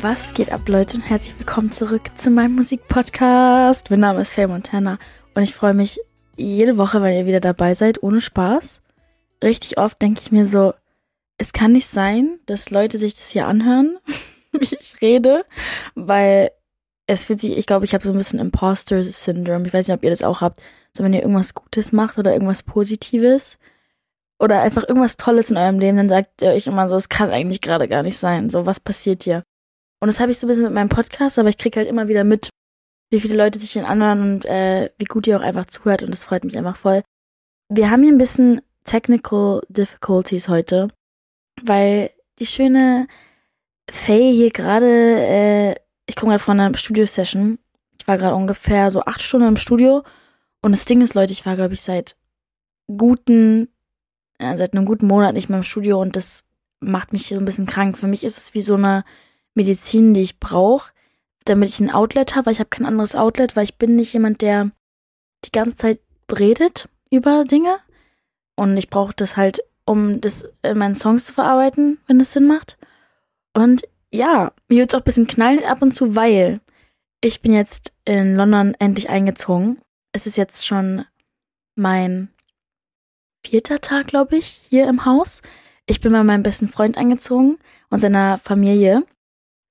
Was geht ab, Leute, und herzlich willkommen zurück zu meinem Musikpodcast. Mein Name ist Faye Montana und ich freue mich jede Woche, wenn ihr wieder dabei seid, ohne Spaß. Richtig oft denke ich mir so, es kann nicht sein, dass Leute sich das hier anhören, wie ich rede, weil es fühlt sich, ich glaube, ich habe so ein bisschen Imposter-Syndrom. Ich weiß nicht, ob ihr das auch habt. So, wenn ihr irgendwas Gutes macht oder irgendwas Positives oder einfach irgendwas Tolles in eurem Leben, dann sagt ihr euch immer so, es kann eigentlich gerade gar nicht sein. So, was passiert hier? Und das habe ich so ein bisschen mit meinem Podcast, aber ich krieg halt immer wieder mit, wie viele Leute sich den anhören und äh, wie gut ihr auch einfach zuhört und das freut mich einfach voll. Wir haben hier ein bisschen Technical Difficulties heute, weil die schöne Faye hier gerade, äh, ich komme gerade von einer Studio-Session. Ich war gerade ungefähr so acht Stunden im Studio und das Ding ist, Leute, ich war glaube ich seit guten, äh, seit einem guten Monat nicht mehr im Studio und das macht mich hier so ein bisschen krank. Für mich ist es wie so eine Medizin, die ich brauche, damit ich ein Outlet habe, weil ich habe kein anderes Outlet, weil ich bin nicht jemand, der die ganze Zeit redet über Dinge. Und ich brauche das halt, um das in meinen Songs zu verarbeiten, wenn es Sinn macht. Und ja, mir wird es auch ein bisschen knallen ab und zu, weil ich bin jetzt in London endlich eingezogen. Es ist jetzt schon mein vierter Tag, glaube ich, hier im Haus. Ich bin bei meinem besten Freund eingezogen und seiner Familie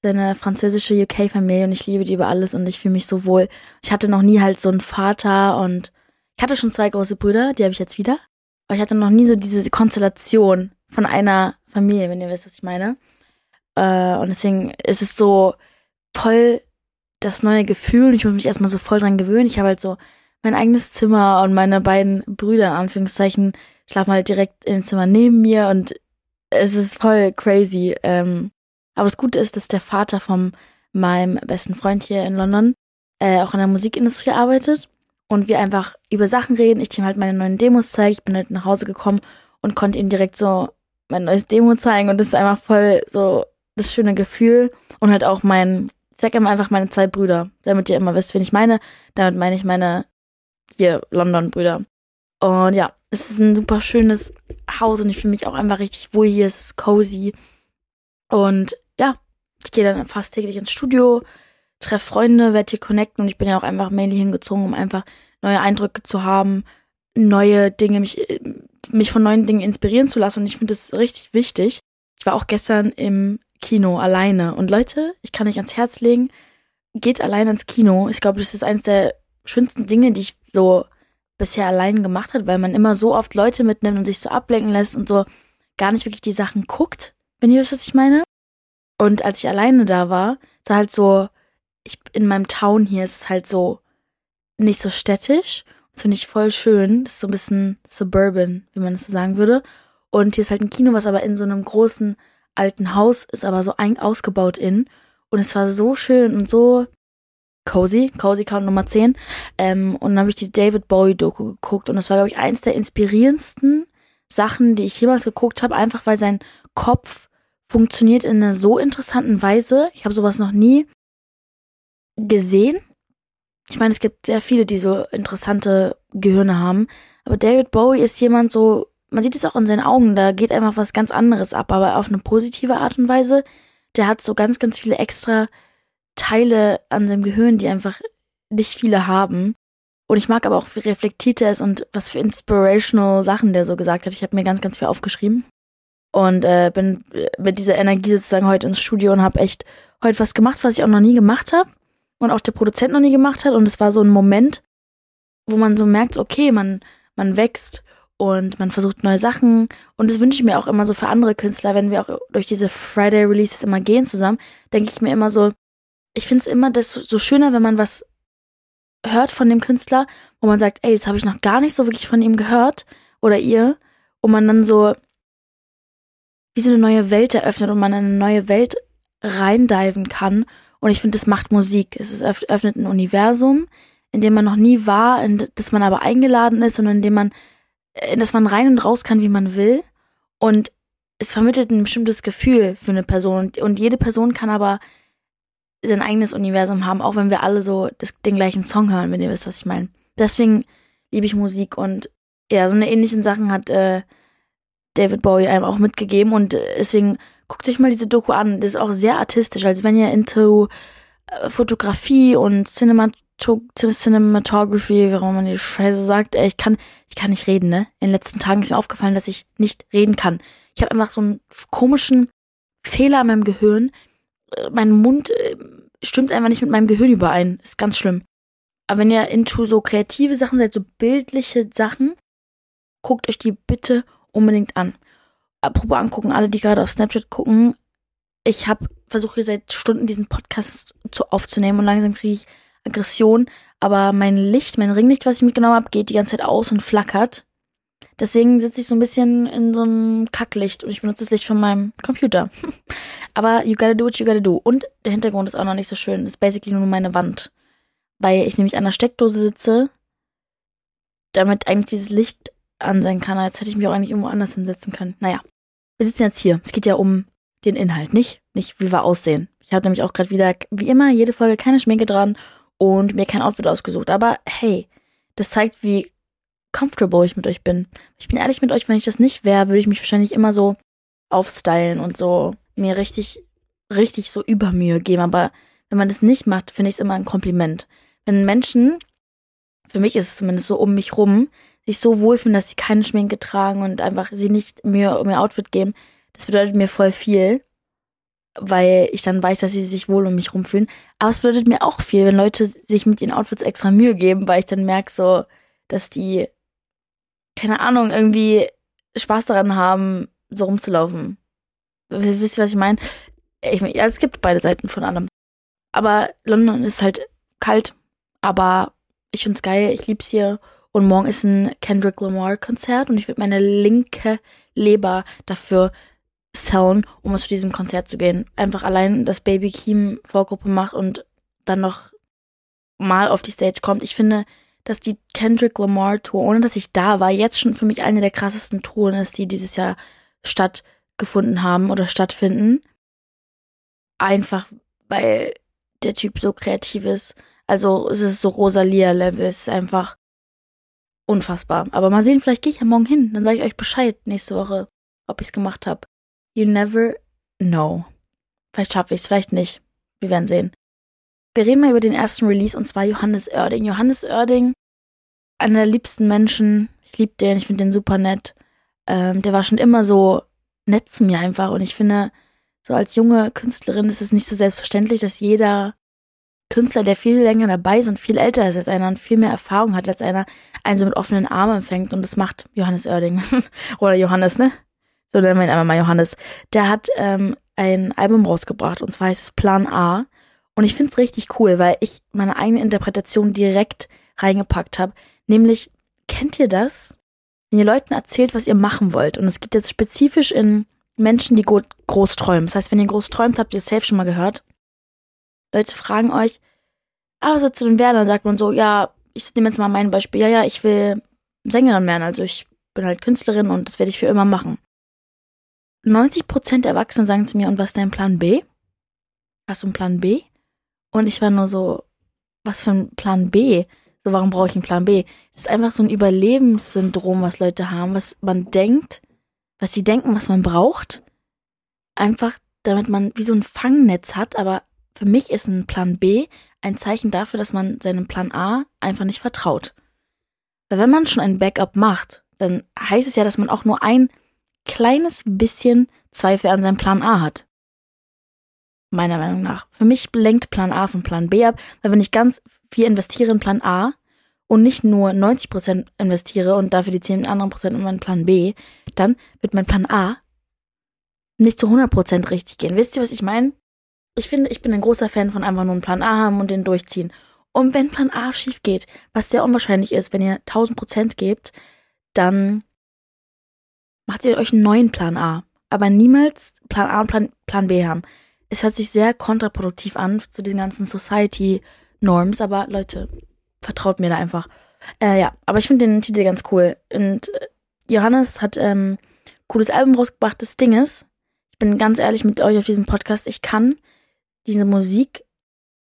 eine französische UK-Familie und ich liebe die über alles und ich fühle mich so wohl. Ich hatte noch nie halt so einen Vater und ich hatte schon zwei große Brüder, die habe ich jetzt wieder. Aber ich hatte noch nie so diese Konstellation von einer Familie, wenn ihr wisst, was ich meine. Äh, und deswegen ist es so voll das neue Gefühl. Ich muss mich erstmal so voll dran gewöhnen. Ich habe halt so mein eigenes Zimmer und meine beiden Brüder, in Anführungszeichen, schlafen halt direkt im Zimmer neben mir und es ist voll crazy. Ähm, aber das Gute ist, dass der Vater von meinem besten Freund hier in London äh, auch in der Musikindustrie arbeitet und wir einfach über Sachen reden. Ich ihm halt meine neuen Demos zeige. Ich bin halt nach Hause gekommen und konnte ihm direkt so mein neues Demo zeigen und das ist einfach voll so das schöne Gefühl und halt auch mein, ich sag immer einfach meine zwei Brüder, damit ihr immer wisst, wen ich meine. Damit meine ich meine hier London-Brüder. Und ja, es ist ein super schönes Haus und ich fühle mich auch einfach richtig wohl hier. Es ist cozy. Und ich gehe dann fast täglich ins Studio, treffe Freunde, werde hier connecten und ich bin ja auch einfach mainly hingezogen, um einfach neue Eindrücke zu haben, neue Dinge, mich, mich von neuen Dingen inspirieren zu lassen und ich finde das richtig wichtig. Ich war auch gestern im Kino alleine und Leute, ich kann euch ans Herz legen, geht alleine ins Kino. Ich glaube, das ist eines der schönsten Dinge, die ich so bisher allein gemacht habe, weil man immer so oft Leute mitnimmt und sich so ablenken lässt und so gar nicht wirklich die Sachen guckt, wenn ihr wisst, was ich meine. Und als ich alleine da war, ist halt so, ich in meinem Town hier ist es halt so nicht so städtisch. Das finde ich voll schön. Das ist so ein bisschen suburban, wie man das so sagen würde. Und hier ist halt ein Kino, was aber in so einem großen alten Haus ist, aber so ein ausgebaut in. Und es war so schön und so cozy, cozy Count Nummer 10. Ähm, und dann habe ich die David Bowie Doku geguckt und das war, glaube ich, eins der inspirierendsten Sachen, die ich jemals geguckt habe, einfach weil sein Kopf funktioniert in einer so interessanten Weise. Ich habe sowas noch nie gesehen. Ich meine, es gibt sehr viele, die so interessante Gehirne haben. Aber David Bowie ist jemand so, man sieht es auch in seinen Augen, da geht einfach was ganz anderes ab, aber auf eine positive Art und Weise. Der hat so ganz, ganz viele extra Teile an seinem Gehirn, die einfach nicht viele haben. Und ich mag aber auch, wie reflektiert er ist und was für inspirational Sachen der so gesagt hat. Ich habe mir ganz, ganz viel aufgeschrieben und äh, bin mit dieser Energie sozusagen heute ins Studio und habe echt heute was gemacht, was ich auch noch nie gemacht habe und auch der Produzent noch nie gemacht hat. Und es war so ein Moment, wo man so merkt, okay, man man wächst und man versucht neue Sachen. Und das wünsche ich mir auch immer so für andere Künstler, wenn wir auch durch diese Friday Releases immer gehen zusammen, denke ich mir immer so, ich finde es immer das so schöner, wenn man was hört von dem Künstler, wo man sagt, ey, jetzt habe ich noch gar nicht so wirklich von ihm gehört oder ihr. Und man dann so wie so eine neue Welt eröffnet und man in eine neue Welt reindiven kann. Und ich finde, das macht Musik. Es öffnet ein Universum, in dem man noch nie war, in das man aber eingeladen ist und in dem man, in das man rein und raus kann, wie man will. Und es vermittelt ein bestimmtes Gefühl für eine Person. Und jede Person kann aber sein eigenes Universum haben, auch wenn wir alle so das, den gleichen Song hören, wenn ihr wisst, was ich meine. Deswegen liebe ich Musik und ja, so eine ähnlichen Sachen hat äh, David Bowie einem auch mitgegeben und deswegen guckt euch mal diese Doku an. Das ist auch sehr artistisch. Also wenn ihr into äh, Fotografie und Cinemato Cinematography, warum man die Scheiße sagt, ey, ich kann, ich kann nicht reden, ne? In den letzten Tagen ist mir aufgefallen, dass ich nicht reden kann. Ich habe einfach so einen komischen Fehler in meinem Gehirn. Äh, mein Mund äh, stimmt einfach nicht mit meinem Gehirn überein. Ist ganz schlimm. Aber wenn ihr into so kreative Sachen seid, so bildliche Sachen, guckt euch die bitte unbedingt an. Apropos angucken, alle, die gerade auf Snapchat gucken, ich habe versuche seit Stunden diesen Podcast zu aufzunehmen und langsam kriege ich Aggression, aber mein Licht, mein Ringlicht, was ich mitgenommen habe, geht die ganze Zeit aus und flackert. Deswegen sitze ich so ein bisschen in so einem Kacklicht und ich benutze das Licht von meinem Computer. aber you gotta do what you gotta do. Und der Hintergrund ist auch noch nicht so schön. Ist basically nur meine Wand. Weil ich nämlich an der Steckdose sitze, damit eigentlich dieses Licht an sein kann. Jetzt hätte ich mich auch eigentlich irgendwo anders hinsetzen können. Naja, wir sitzen jetzt hier. Es geht ja um den Inhalt, nicht, nicht wie wir aussehen. Ich habe nämlich auch gerade wieder, wie immer, jede Folge keine Schminke dran und mir kein Outfit ausgesucht. Aber hey, das zeigt, wie comfortable ich mit euch bin. Ich bin ehrlich mit euch, wenn ich das nicht wäre, würde ich mich wahrscheinlich immer so aufstylen und so mir richtig, richtig so Übermühe geben. Aber wenn man das nicht macht, finde ich es immer ein Kompliment. Wenn Menschen, für mich ist es zumindest so um mich rum, sich so wohlfühlen, dass sie keine Schminke tragen und einfach sie nicht Mühe um ihr Outfit geben, das bedeutet mir voll viel, weil ich dann weiß, dass sie sich wohl um mich rumfühlen. Aber es bedeutet mir auch viel, wenn Leute sich mit ihren Outfits extra Mühe geben, weil ich dann merke so, dass die, keine Ahnung, irgendwie Spaß daran haben, so rumzulaufen. Wisst ihr, was ich meine? Ich mein, ja, es gibt beide Seiten von allem. Aber London ist halt kalt, aber ich find's geil, ich lieb's hier. Und morgen ist ein Kendrick Lamar Konzert und ich würde meine linke Leber dafür sellen, um zu diesem Konzert zu gehen. Einfach allein, dass Baby Keem Vorgruppe macht und dann noch mal auf die Stage kommt. Ich finde, dass die Kendrick Lamar Tour, ohne dass ich da war, jetzt schon für mich eine der krassesten Touren ist, die dieses Jahr stattgefunden haben oder stattfinden. Einfach, weil der Typ so kreativ ist. Also es ist so Rosalia-Level, es ist einfach unfassbar. Aber mal sehen, vielleicht gehe ich ja morgen hin. Dann sage ich euch Bescheid nächste Woche, ob ich es gemacht habe. You never know. Vielleicht schaffe ich es, vielleicht nicht. Wir werden sehen. Wir reden mal über den ersten Release und zwar Johannes Oerding. Johannes Oerding, einer der liebsten Menschen. Ich liebe den, ich finde den super nett. Ähm, der war schon immer so nett zu mir einfach und ich finde, so als junge Künstlerin ist es nicht so selbstverständlich, dass jeder Künstler, der viel länger dabei ist und viel älter ist als einer und viel mehr Erfahrung hat als einer, einen so mit offenen Armen empfängt. Und das macht Johannes Oerding. Oder Johannes, ne? So nennen wir ihn einfach mal Johannes. Der hat ähm, ein Album rausgebracht und zwar heißt es Plan A. Und ich find's richtig cool, weil ich meine eigene Interpretation direkt reingepackt habe. Nämlich, kennt ihr das? Wenn ihr Leuten erzählt, was ihr machen wollt. Und es geht jetzt spezifisch in Menschen, die groß träumen. Das heißt, wenn ihr groß träumt, habt ihr safe schon mal gehört. Leute fragen euch, ah, was willst du werden? Dann sagt man so, ja, ich nehme jetzt mal mein Beispiel. Ja, ja, ich will Sängerin werden. Also ich bin halt Künstlerin und das werde ich für immer machen. 90 Prozent der Erwachsenen sagen zu mir, und was ist dein Plan B? Hast du einen Plan B? Und ich war nur so, was für ein Plan B? So, warum brauche ich einen Plan B? Es ist einfach so ein Überlebenssyndrom, was Leute haben, was man denkt, was sie denken, was man braucht. Einfach, damit man wie so ein Fangnetz hat, aber für mich ist ein Plan B ein Zeichen dafür, dass man seinem Plan A einfach nicht vertraut. Weil wenn man schon ein Backup macht, dann heißt es ja, dass man auch nur ein kleines bisschen Zweifel an seinem Plan A hat. Meiner Meinung nach. Für mich lenkt Plan A von Plan B ab, weil wenn ich ganz viel investiere in Plan A und nicht nur 90% investiere und dafür die 10 anderen Prozent in meinen Plan B, dann wird mein Plan A nicht zu 100% richtig gehen. Wisst ihr, was ich meine? Ich finde, ich bin ein großer Fan von einfach nur einen Plan A haben und den durchziehen. Und wenn Plan A schief geht, was sehr unwahrscheinlich ist, wenn ihr 1000% gebt, dann macht ihr euch einen neuen Plan A. Aber niemals Plan A und Plan, Plan B haben. Es hört sich sehr kontraproduktiv an zu den ganzen Society-Norms, aber Leute, vertraut mir da einfach. Äh, ja, aber ich finde den Titel ganz cool. Und äh, Johannes hat ähm, cooles Album rausgebracht. Das Ding ist, ich bin ganz ehrlich mit euch auf diesem Podcast, ich kann diese Musik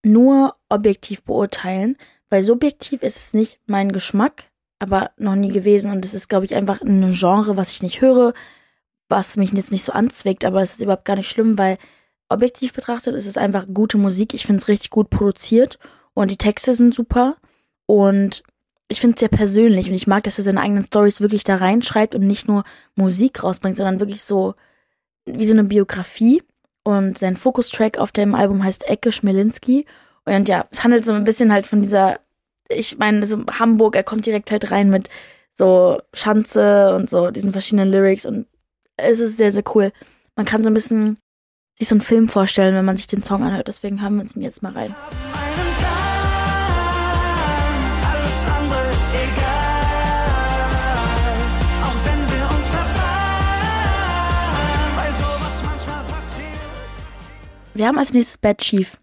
nur objektiv beurteilen, weil subjektiv ist es nicht mein Geschmack aber noch nie gewesen. Und es ist, glaube ich, einfach ein Genre, was ich nicht höre, was mich jetzt nicht so anzwickt, aber es ist überhaupt gar nicht schlimm, weil objektiv betrachtet ist es einfach gute Musik. Ich finde es richtig gut produziert und die Texte sind super und ich finde es sehr persönlich und ich mag, dass er seine eigenen Stories wirklich da reinschreibt und nicht nur Musik rausbringt, sondern wirklich so wie so eine Biografie. Und sein Fokustrack auf dem Album heißt Ecke Schmelinski. Und ja, es handelt so ein bisschen halt von dieser, ich meine, so Hamburg, er kommt direkt halt rein mit so Schanze und so diesen verschiedenen Lyrics und es ist sehr, sehr cool. Man kann so ein bisschen sich so einen Film vorstellen, wenn man sich den Song anhört. Deswegen haben wir uns ihn jetzt mal rein. Wir haben als nächstes Bad Chief.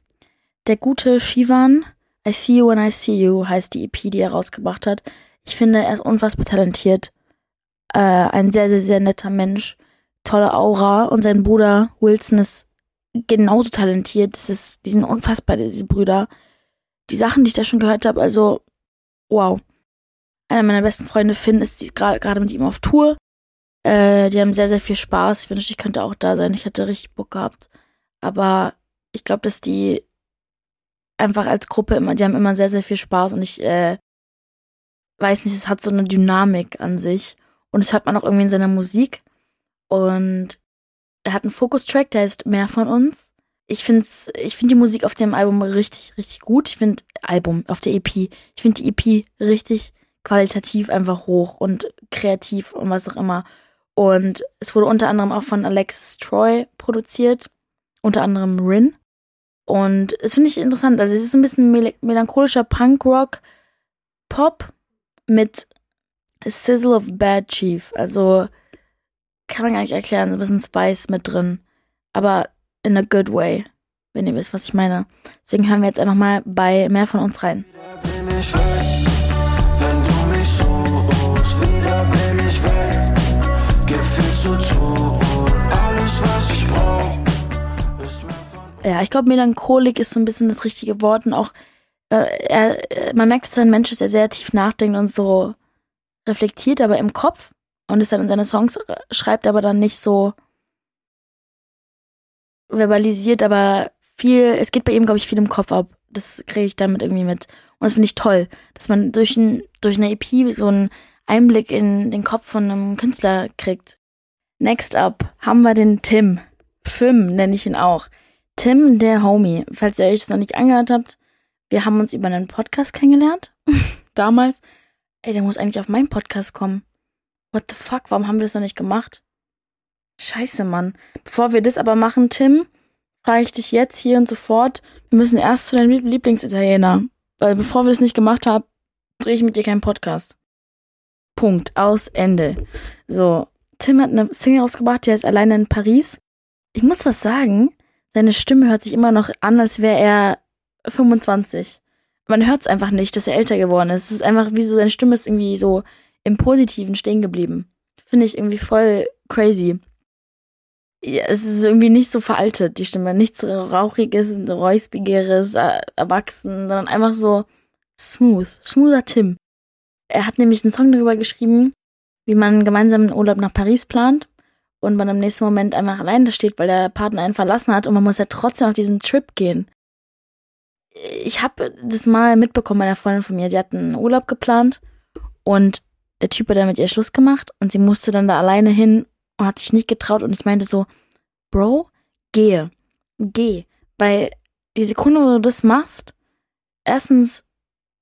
Der gute Shivan, I See You When I See You heißt die EP, die er rausgebracht hat. Ich finde, er ist unfassbar talentiert. Äh, ein sehr, sehr, sehr netter Mensch. Tolle Aura. Und sein Bruder Wilson ist genauso talentiert. Das ist, die sind unfassbar, diese Brüder. Die Sachen, die ich da schon gehört habe, also, wow. Einer meiner besten Freunde, Finn, ist gerade mit ihm auf Tour. Äh, die haben sehr, sehr viel Spaß. Ich wünschte, ich könnte auch da sein. Ich hätte richtig Bock gehabt. Aber ich glaube, dass die einfach als Gruppe immer, die haben immer sehr, sehr viel Spaß und ich äh, weiß nicht, es hat so eine Dynamik an sich. Und das hört man auch irgendwie in seiner Musik. Und er hat einen Fokus-Track, der heißt Mehr von uns. Ich finde ich find die Musik auf dem Album richtig, richtig gut. Ich finde Album auf der EP. Ich finde die EP richtig qualitativ einfach hoch und kreativ und was auch immer. Und es wurde unter anderem auch von Alexis Troy produziert unter anderem Rin. Und es finde ich interessant. Also es ist ein bisschen mel melancholischer Punkrock Pop mit Sizzle of Bad Chief. Also kann man gar nicht erklären, so ein bisschen Spice mit drin. Aber in a good way, wenn ihr wisst, was ich meine. Deswegen hören wir jetzt einfach mal bei mehr von uns rein. Ja, ich glaube, Melancholik ist so ein bisschen das richtige Wort und auch, äh, er, man merkt, dass er ein Mensch ist, der sehr tief nachdenkt und so reflektiert, aber im Kopf und es dann in seine Songs äh, schreibt, aber dann nicht so verbalisiert, aber viel, es geht bei ihm, glaube ich, viel im Kopf ab. Das kriege ich damit irgendwie mit. Und das finde ich toll, dass man durch, ein, durch eine EP so einen Einblick in den Kopf von einem Künstler kriegt. Next up haben wir den Tim. Fim nenne ich ihn auch. Tim, der Homie, falls ihr euch das noch nicht angehört habt, wir haben uns über einen Podcast kennengelernt. Damals. Ey, der muss eigentlich auf meinen Podcast kommen. What the fuck? Warum haben wir das noch nicht gemacht? Scheiße, Mann. Bevor wir das aber machen, Tim, frage ich dich jetzt hier und sofort, wir müssen erst zu deinem Lieblingsitaliener. Weil bevor wir das nicht gemacht haben, drehe ich mit dir keinen Podcast. Punkt. Aus. Ende. So. Tim hat eine Single rausgebracht, die heißt Alleine in Paris. Ich muss was sagen seine Stimme hört sich immer noch an, als wäre er 25. Man hört es einfach nicht, dass er älter geworden ist. Es ist einfach wie so, seine Stimme ist irgendwie so im Positiven stehen geblieben. Finde ich irgendwie voll crazy. Ja, es ist irgendwie nicht so veraltet, die Stimme. Nichts Rauchiges, Räuspigeres, äh, Erwachsen, sondern einfach so smooth. Smoother Tim. Er hat nämlich einen Song darüber geschrieben, wie man gemeinsam einen Urlaub nach Paris plant und man im nächsten Moment einfach alleine steht, weil der Partner einen verlassen hat und man muss ja trotzdem auf diesen Trip gehen. Ich habe das mal mitbekommen bei einer Freundin von mir, die hat einen Urlaub geplant und der Typ hat dann mit ihr Schluss gemacht und sie musste dann da alleine hin und hat sich nicht getraut und ich meinte so, Bro, gehe, geh, weil die Sekunde, wo du das machst, erstens,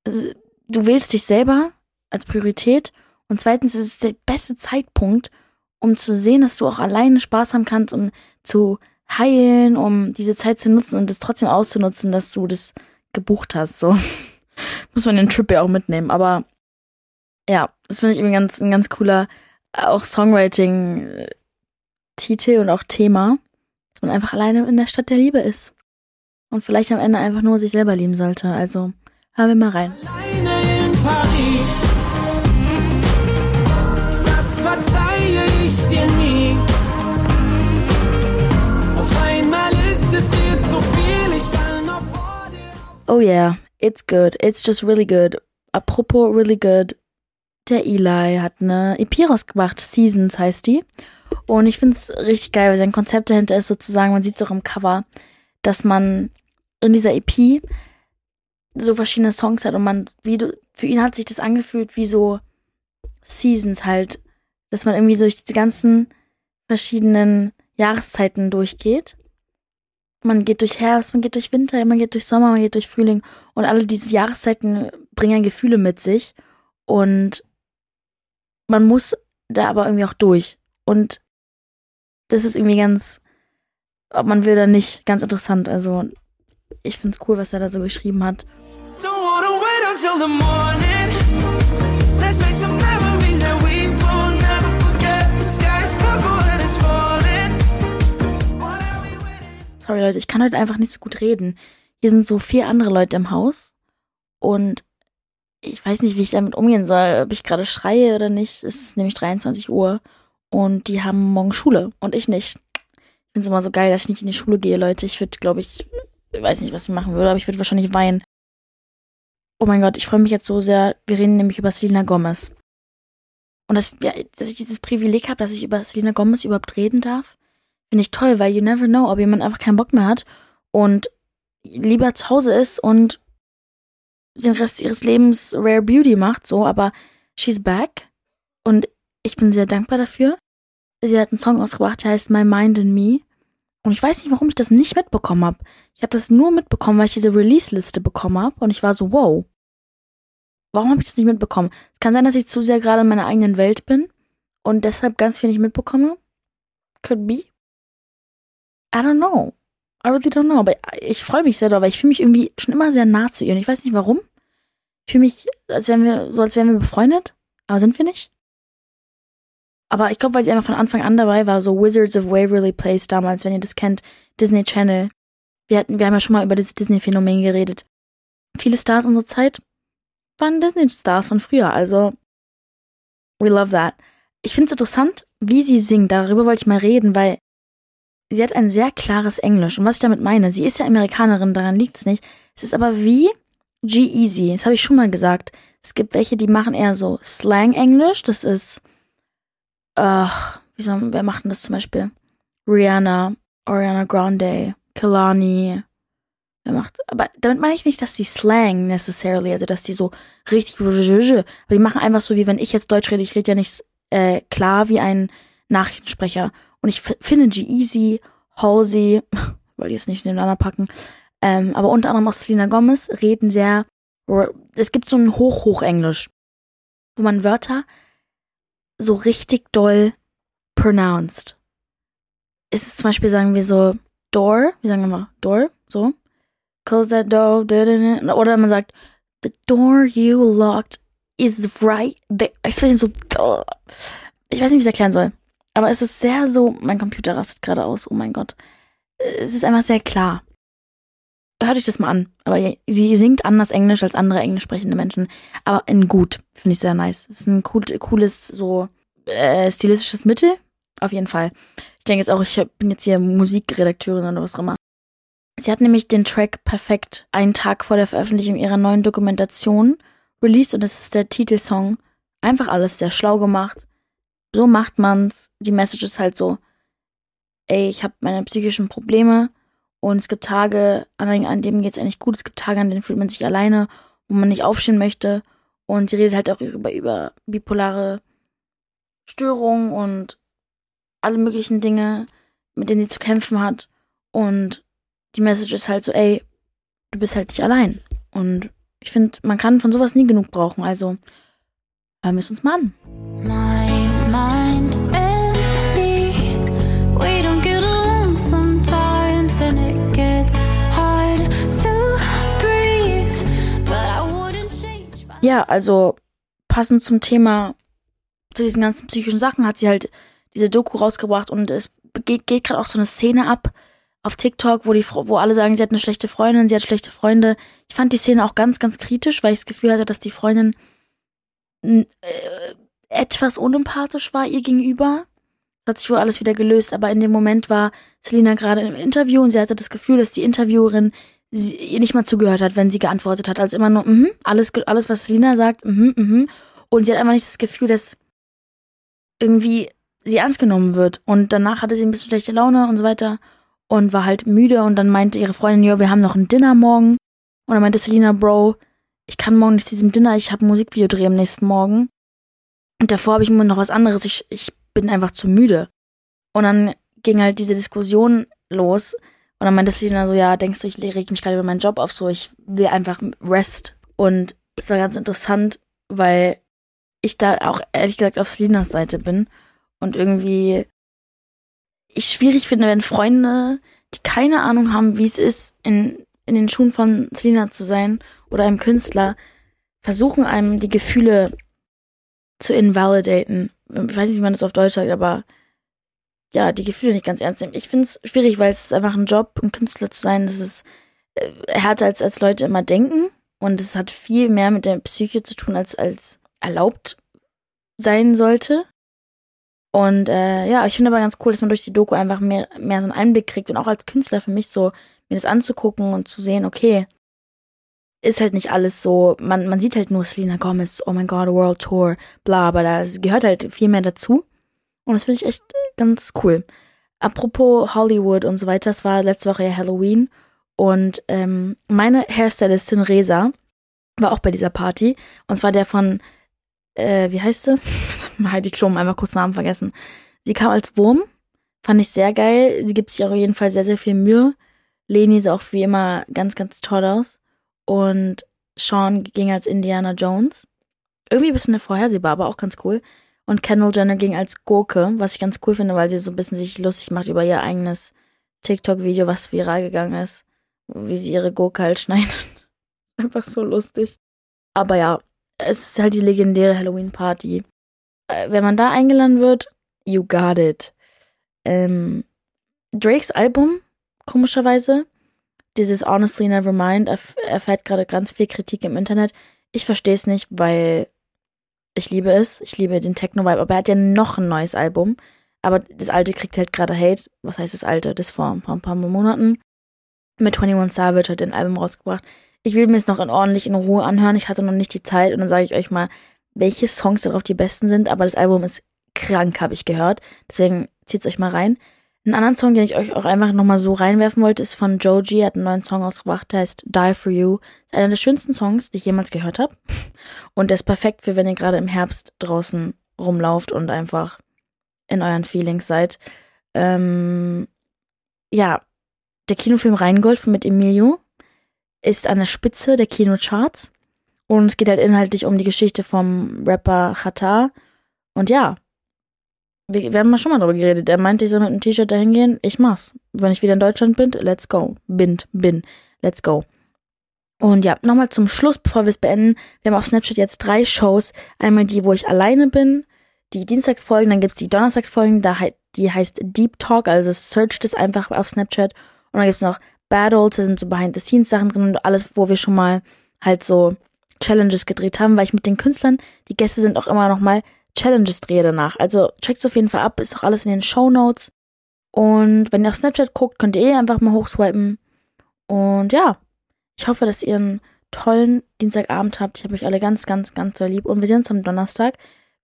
du wählst dich selber als Priorität und zweitens ist es der beste Zeitpunkt, um zu sehen, dass du auch alleine Spaß haben kannst, um zu heilen, um diese Zeit zu nutzen und es trotzdem auszunutzen, dass du das gebucht hast. So muss man den Trip ja auch mitnehmen. Aber ja, das finde ich irgendwie ganz, ein ganz cooler, auch Songwriting-Titel und auch Thema, dass man einfach alleine in der Stadt der Liebe ist. Und vielleicht am Ende einfach nur sich selber lieben sollte. Also hören wir mal rein. Alleine in Paris. Oh yeah, it's good. It's just really good. Apropos really good. Der Eli hat eine EP rausgebracht, Seasons heißt die. Und ich finde es richtig geil, weil sein Konzept dahinter ist sozusagen, man sieht es auch im Cover, dass man in dieser EP so verschiedene Songs hat und man, wie du, für ihn hat sich das angefühlt wie so Seasons halt, dass man irgendwie durch die ganzen verschiedenen Jahreszeiten durchgeht. Man geht durch Herbst, man geht durch Winter, man geht durch Sommer, man geht durch Frühling und alle diese Jahreszeiten bringen Gefühle mit sich und man muss da aber irgendwie auch durch und das ist irgendwie ganz, ob man will oder nicht, ganz interessant. Also ich finde es cool, was er da so geschrieben hat. Don't wanna wait until the morning. Sorry Leute, ich kann heute einfach nicht so gut reden. Hier sind so vier andere Leute im Haus und ich weiß nicht, wie ich damit umgehen soll, ob ich gerade schreie oder nicht. Es ist nämlich 23 Uhr und die haben morgen Schule und ich nicht. Ich finde es immer so geil, dass ich nicht in die Schule gehe, Leute. Ich würde, glaube ich, ich weiß nicht, was ich machen würde, aber ich würde wahrscheinlich weinen. Oh mein Gott, ich freue mich jetzt so sehr. Wir reden nämlich über Selena Gomez. Und das, ja, dass ich dieses Privileg habe, dass ich über Selena Gomez überhaupt reden darf, finde ich toll, weil you never know, ob jemand einfach keinen Bock mehr hat und lieber zu Hause ist und den Rest ihres Lebens Rare Beauty macht, so, aber she's back. Und ich bin sehr dankbar dafür. Sie hat einen Song ausgebracht, der heißt My Mind and Me. Und ich weiß nicht, warum ich das nicht mitbekommen habe. Ich habe das nur mitbekommen, weil ich diese Release-Liste bekommen habe. Und ich war so, wow, Warum habe ich das nicht mitbekommen? Es kann sein, dass ich zu sehr gerade in meiner eigenen Welt bin und deshalb ganz viel nicht mitbekomme. Could be. I don't know. I really don't know. Aber ich freue mich sehr darüber. Ich fühle mich irgendwie schon immer sehr nah zu ihr. Und ich weiß nicht warum. Ich fühle mich, als wären wir, so als wären wir befreundet. Aber sind wir nicht? Aber ich glaube, weil sie einfach von Anfang an dabei war, so Wizards of Waverly Place damals, wenn ihr das kennt, Disney Channel. Wir hatten, wir haben ja schon mal über dieses Disney-Phänomen geredet. Viele Stars unserer Zeit waren Disney-Stars von früher, also we love that. Ich finde es interessant, wie sie singt. Darüber wollte ich mal reden, weil sie hat ein sehr klares Englisch. Und was ich damit meine, sie ist ja Amerikanerin, daran liegt es nicht. Es ist aber wie G-Easy. Das habe ich schon mal gesagt. Es gibt welche, die machen eher so Slang-Englisch. Das ist, ach, wie soll, wer macht denn das zum Beispiel? Rihanna, Ariana Grande, Kelani, er macht, aber damit meine ich nicht, dass die Slang necessarily, also dass die so richtig, aber die machen einfach so, wie wenn ich jetzt Deutsch rede, ich rede ja nicht äh, klar wie ein Nachrichtensprecher. Und ich finde G-Easy, Halsey, wollte ich jetzt nicht nebeneinander packen, ähm, aber unter anderem auch Selena Gomez reden sehr, es gibt so ein Hoch-Hoch-Englisch, wo man Wörter so richtig doll pronounced. Es ist zum Beispiel, sagen wir so, door, wie sagen wir mal, door, so close that door, oder man sagt, the door you locked is right there. Ich weiß nicht, wie ich es erklären soll. Aber es ist sehr so, mein Computer rastet gerade aus, oh mein Gott. Es ist einfach sehr klar. Hört euch das mal an. Aber sie singt anders Englisch als andere englisch sprechende Menschen. Aber in gut, finde ich sehr nice. Es ist ein cool, cooles, so äh, stilistisches Mittel. Auf jeden Fall. Ich denke jetzt auch, ich bin jetzt hier Musikredakteurin oder was auch immer. Sie hat nämlich den Track perfekt einen Tag vor der Veröffentlichung ihrer neuen Dokumentation released und das ist der Titelsong. Einfach alles sehr schlau gemacht. So macht man's. Die Message ist halt so, ey, ich habe meine psychischen Probleme und es gibt Tage, an, an denen geht's eigentlich gut, es gibt Tage, an denen fühlt man sich alleine, wo man nicht aufstehen möchte und sie redet halt auch über, über bipolare Störungen und alle möglichen Dinge, mit denen sie zu kämpfen hat und die Message ist halt so, ey, du bist halt nicht allein. Und ich finde, man kann von sowas nie genug brauchen. Also hören wir es uns mal an. My mind. Ja, also passend zum Thema, zu diesen ganzen psychischen Sachen hat sie halt diese Doku rausgebracht und es geht, geht gerade auch so eine Szene ab, auf TikTok, wo die, wo alle sagen, sie hat eine schlechte Freundin, sie hat schlechte Freunde. Ich fand die Szene auch ganz, ganz kritisch, weil ich das Gefühl hatte, dass die Freundin äh, etwas unempathisch war ihr gegenüber. Das hat sich wohl alles wieder gelöst, aber in dem Moment war Selina gerade im Interview und sie hatte das Gefühl, dass die Interviewerin sie, ihr nicht mal zugehört hat, wenn sie geantwortet hat. Also immer nur, mhm, alles, alles, was Selina sagt, mhm, mhm. Und sie hat einfach nicht das Gefühl, dass irgendwie sie ernst genommen wird. Und danach hatte sie ein bisschen schlechte Laune und so weiter und war halt müde und dann meinte ihre Freundin, ja, wir haben noch ein Dinner morgen. Und dann meinte Selina, Bro, ich kann morgen nicht zu diesem Dinner, ich habe Musikvideo drehen am nächsten Morgen. Und davor habe ich noch was anderes, ich, ich bin einfach zu müde. Und dann ging halt diese Diskussion los. Und dann meinte Selina so, ja, denkst du, ich reg mich gerade über meinen Job auf, so, ich will einfach Rest. Und es war ganz interessant, weil ich da auch ehrlich gesagt auf Selinas Seite bin und irgendwie ich schwierig finde, wenn Freunde, die keine Ahnung haben, wie es ist, in, in den Schuhen von Selina zu sein oder einem Künstler, versuchen einem die Gefühle zu invalidaten. Ich weiß nicht, wie man das auf Deutsch sagt, aber ja, die Gefühle nicht ganz ernst nehmen. Ich finde es schwierig, weil es ist einfach ein Job, ein Künstler zu sein. Das ist äh, härter, als, als Leute immer denken. Und es hat viel mehr mit der Psyche zu tun, als, als erlaubt sein sollte. Und äh, ja, ich finde aber ganz cool, dass man durch die Doku einfach mehr, mehr so einen Einblick kriegt und auch als Künstler für mich so, mir das anzugucken und zu sehen, okay, ist halt nicht alles so, man, man sieht halt nur Selena Gomez, oh mein Gott, World Tour, bla, aber da gehört halt viel mehr dazu. Und das finde ich echt ganz cool. Apropos Hollywood und so weiter, das war letzte Woche ja Halloween und ähm, meine Hairstylistin Resa war auch bei dieser Party und zwar der von äh, wie heißt sie? Heidi Klum, einfach kurz Namen vergessen. Sie kam als Wurm, fand ich sehr geil. Sie gibt sich auf jeden Fall sehr, sehr viel Mühe. Leni sah auch wie immer ganz, ganz toll aus. Und Sean ging als Indiana Jones. Irgendwie ein bisschen vorhersehbar, aber auch ganz cool. Und Kendall Jenner ging als Gurke, was ich ganz cool finde, weil sie so ein bisschen sich lustig macht über ihr eigenes TikTok-Video, was viral gegangen ist. Wie sie ihre Gurke halt schneidet. Einfach so lustig. Aber ja, es ist halt die legendäre Halloween-Party. Äh, wenn man da eingeladen wird, you got it. Ähm, Drakes Album, komischerweise, dieses Honestly Nevermind, erf erfährt gerade ganz viel Kritik im Internet. Ich verstehe es nicht, weil ich liebe es. Ich liebe den Techno-Vibe, aber er hat ja noch ein neues Album. Aber das alte kriegt halt gerade Hate. Was heißt das alte? Das vor ein paar, ein paar Monaten. Mit 21 Savage hat er ein Album rausgebracht ich will mir es noch in ordentlich in Ruhe anhören. Ich hatte noch nicht die Zeit und dann sage ich euch mal, welche Songs darauf die besten sind. Aber das Album ist krank, habe ich gehört. Deswegen zieht's euch mal rein. Einen anderen Song, den ich euch auch einfach nochmal so reinwerfen wollte, ist von Joji. Er hat einen neuen Song ausgebracht, der heißt Die For You. Ist einer der schönsten Songs, die ich jemals gehört habe. Und der ist perfekt für, wenn ihr gerade im Herbst draußen rumlauft und einfach in euren Feelings seid. Ähm, ja, der Kinofilm Rheingold mit Emilio ist an der Spitze der Kinocharts. Und es geht halt inhaltlich um die Geschichte vom Rapper Chata. Und ja, wir, wir haben mal schon mal darüber geredet. Er meinte, ich soll mit einem T-Shirt dahin gehen. Ich mach's. Wenn ich wieder in Deutschland bin, let's go. Bin, bin, let's go. Und ja, nochmal zum Schluss, bevor wir es beenden. Wir haben auf Snapchat jetzt drei Shows. Einmal die, wo ich alleine bin, die Dienstagsfolgen, dann gibt's die Donnerstagsfolgen, da, die heißt Deep Talk, also searcht es einfach auf Snapchat. Und dann gibt's noch Battles, da sind so Behind-the-Scenes-Sachen drin und alles, wo wir schon mal halt so Challenges gedreht haben, weil ich mit den Künstlern, die Gäste sind auch immer noch mal Challenges drehe danach. Also checkt's auf jeden Fall ab, ist auch alles in den Show Notes. Und wenn ihr auf Snapchat guckt, könnt ihr eh einfach mal hochswipen. Und ja, ich hoffe, dass ihr einen tollen Dienstagabend habt. Ich habe euch alle ganz, ganz, ganz sehr lieb. Und wir sehen uns am Donnerstag.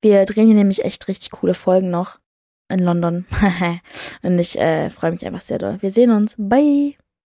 Wir drehen hier nämlich echt richtig coole Folgen noch in London. Und ich äh, freue mich einfach sehr doll. Wir sehen uns. Bye.